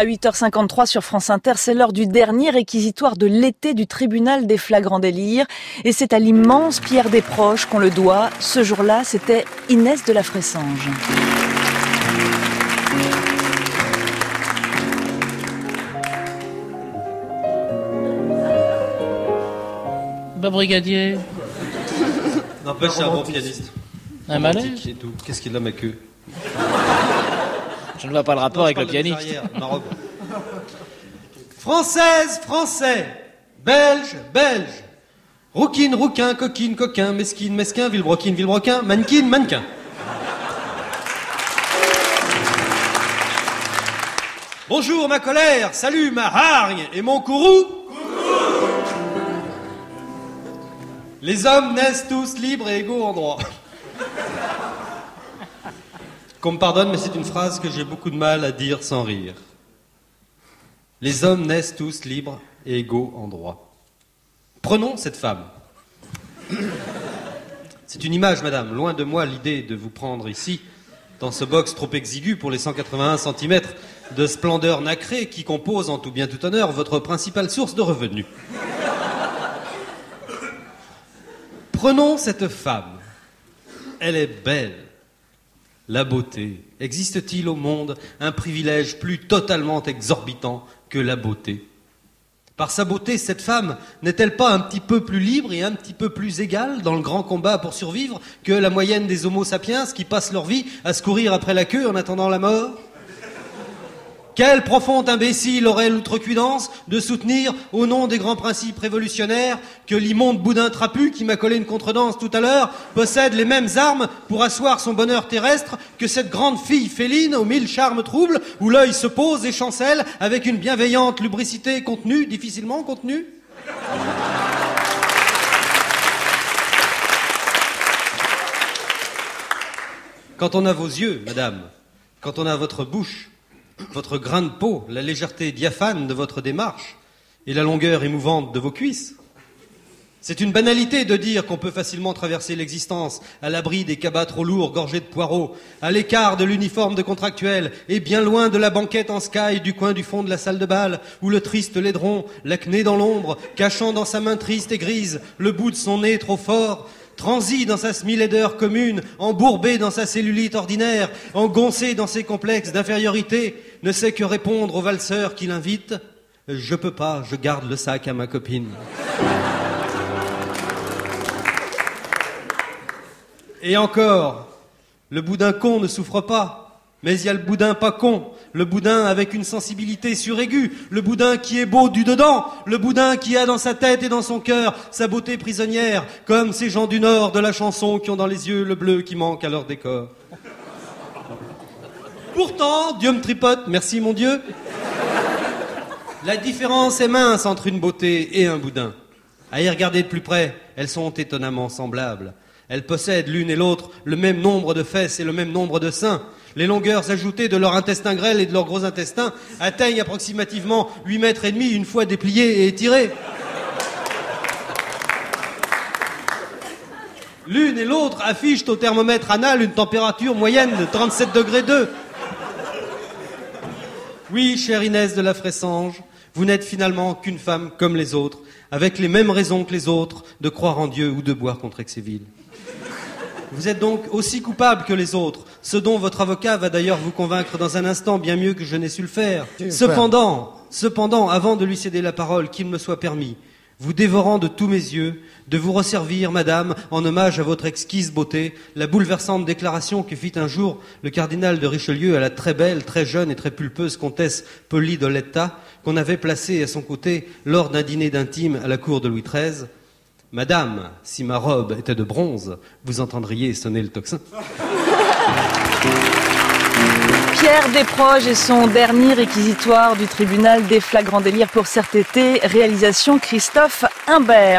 À 8h53 sur France Inter, c'est l'heure du dernier réquisitoire de l'été du tribunal des flagrants délires. Et c'est à l'immense Pierre Desproges qu'on le doit. Ce jour-là, c'était Inès de la Fressange. Bah, brigadier. N'empêche, c'est un bon pianiste. Un tout. Qu'est-ce qu'il a, ma queue Je ne vois pas le rapport avec le pianiste. Française, français, belge, belge, rouquine, rouquin, coquine, coquin, mesquine, mesquin, villebroquine, villebroquin, mannequin, mannequin. Bonjour ma colère, salut ma hargne et mon courroux. Les hommes naissent tous libres et égaux en droit. Qu'on me pardonne, mais c'est une phrase que j'ai beaucoup de mal à dire sans rire. Les hommes naissent tous libres et égaux en droit. Prenons cette femme. C'est une image, madame. Loin de moi l'idée de vous prendre ici, dans ce box trop exigu pour les 181 cm de splendeur nacrée qui compose en tout bien tout honneur votre principale source de revenus. Prenons cette femme. Elle est belle. La beauté. Existe-t-il au monde un privilège plus totalement exorbitant que la beauté? Par sa beauté, cette femme n'est-elle pas un petit peu plus libre et un petit peu plus égale dans le grand combat pour survivre que la moyenne des homo sapiens qui passent leur vie à se courir après la queue en attendant la mort? Quel profond imbécile aurait l'outrecuidance de soutenir, au nom des grands principes révolutionnaires, que l'immonde boudin trapu qui m'a collé une contredanse tout à l'heure possède les mêmes armes pour asseoir son bonheur terrestre que cette grande fille féline aux mille charmes troubles où l'œil se pose et chancelle avec une bienveillante lubricité contenue, difficilement contenue? Quand on a vos yeux, madame, quand on a votre bouche, votre grain de peau, la légèreté diaphane de votre démarche et la longueur émouvante de vos cuisses. C'est une banalité de dire qu'on peut facilement traverser l'existence à l'abri des cabas trop lourds gorgés de poireaux, à l'écart de l'uniforme de contractuel et bien loin de la banquette en sky du coin du fond de la salle de bal où le triste laidron, l'acné dans l'ombre, cachant dans sa main triste et grise le bout de son nez trop fort, transi dans sa semi-laideur commune, embourbé dans sa cellulite ordinaire, engoncé dans ses complexes d'infériorité, ne sait que répondre au valseur qui l'invite Je peux pas, je garde le sac à ma copine. Et encore, le boudin con ne souffre pas, mais il y a le boudin pas con, le boudin avec une sensibilité suraiguë, le boudin qui est beau du dedans, le boudin qui a dans sa tête et dans son cœur sa beauté prisonnière, comme ces gens du Nord de la chanson qui ont dans les yeux le bleu qui manque à leur décor. Pourtant, Dieu me tripote, merci mon Dieu. La différence est mince entre une beauté et un boudin. À y regarder de plus près, elles sont étonnamment semblables. Elles possèdent l'une et l'autre le même nombre de fesses et le même nombre de seins. Les longueurs ajoutées de leur intestin grêle et de leur gros intestin atteignent approximativement 8 mètres et demi une fois dépliées et étirées. L'une et l'autre affichent au thermomètre anal une température moyenne de 37 degrés 2. Oui, chère Inès de la Fressange, vous n'êtes finalement qu'une femme comme les autres, avec les mêmes raisons que les autres de croire en Dieu ou de boire contre Exéville. Vous êtes donc aussi coupable que les autres, ce dont votre avocat va d'ailleurs vous convaincre dans un instant bien mieux que je n'ai su le faire. Cependant, cependant, avant de lui céder la parole, qu'il me soit permis, vous dévorant de tous mes yeux, de vous resservir, madame, en hommage à votre exquise beauté, la bouleversante déclaration que fit un jour le cardinal de Richelieu à la très belle, très jeune et très pulpeuse comtesse Polydoletta, qu'on avait placée à son côté lors d'un dîner d'intime à la cour de Louis XIII. Madame, si ma robe était de bronze, vous entendriez sonner le tocsin. Pierre Desproges et son dernier réquisitoire du tribunal des flagrants délires pour cet été, réalisation Christophe Imbert.